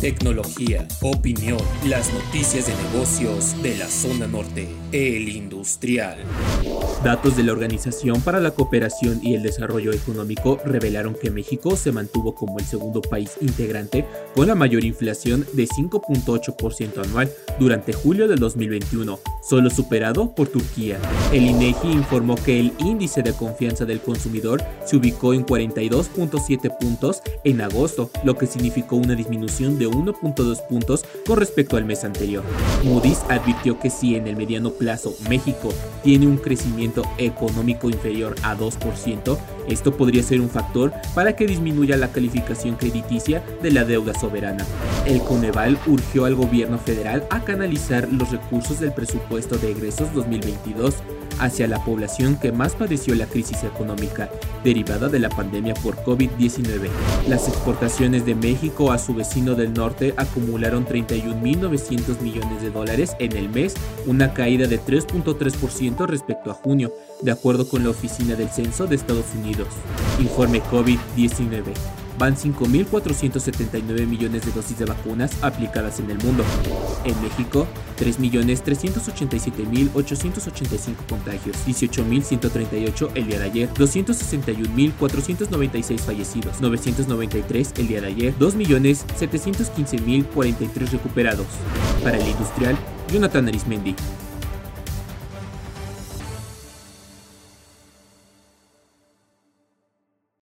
tecnología, opinión, las noticias de negocios de la zona norte, el industrial. Datos de la Organización para la Cooperación y el Desarrollo Económico revelaron que México se mantuvo como el segundo país integrante con la mayor inflación de 5.8% anual durante julio del 2021, solo superado por Turquía. El INEGI informó que el índice de confianza del consumidor se ubicó en 42.7 puntos en agosto, lo que significó una disminución de 1.2 puntos con respecto al mes anterior. Moody's advirtió que si en el mediano plazo México tiene un crecimiento económico inferior a 2%, esto podría ser un factor para que disminuya la calificación crediticia de la deuda soberana. El Coneval urgió al gobierno federal a canalizar los recursos del presupuesto de egresos 2022 hacia la población que más padeció la crisis económica derivada de la pandemia por COVID-19. Las exportaciones de México a su vecino del norte acumularon 31.900 millones de dólares en el mes, una caída de 3.3% respecto a junio, de acuerdo con la Oficina del Censo de Estados Informe COVID-19 van 5.479 millones de dosis de vacunas aplicadas en el mundo. En México, 3.387.885 contagios, 18.138 el día de ayer, 261.496 fallecidos, 993 el día de ayer, 2.715.043 recuperados. Para el industrial, Jonathan Arismendi,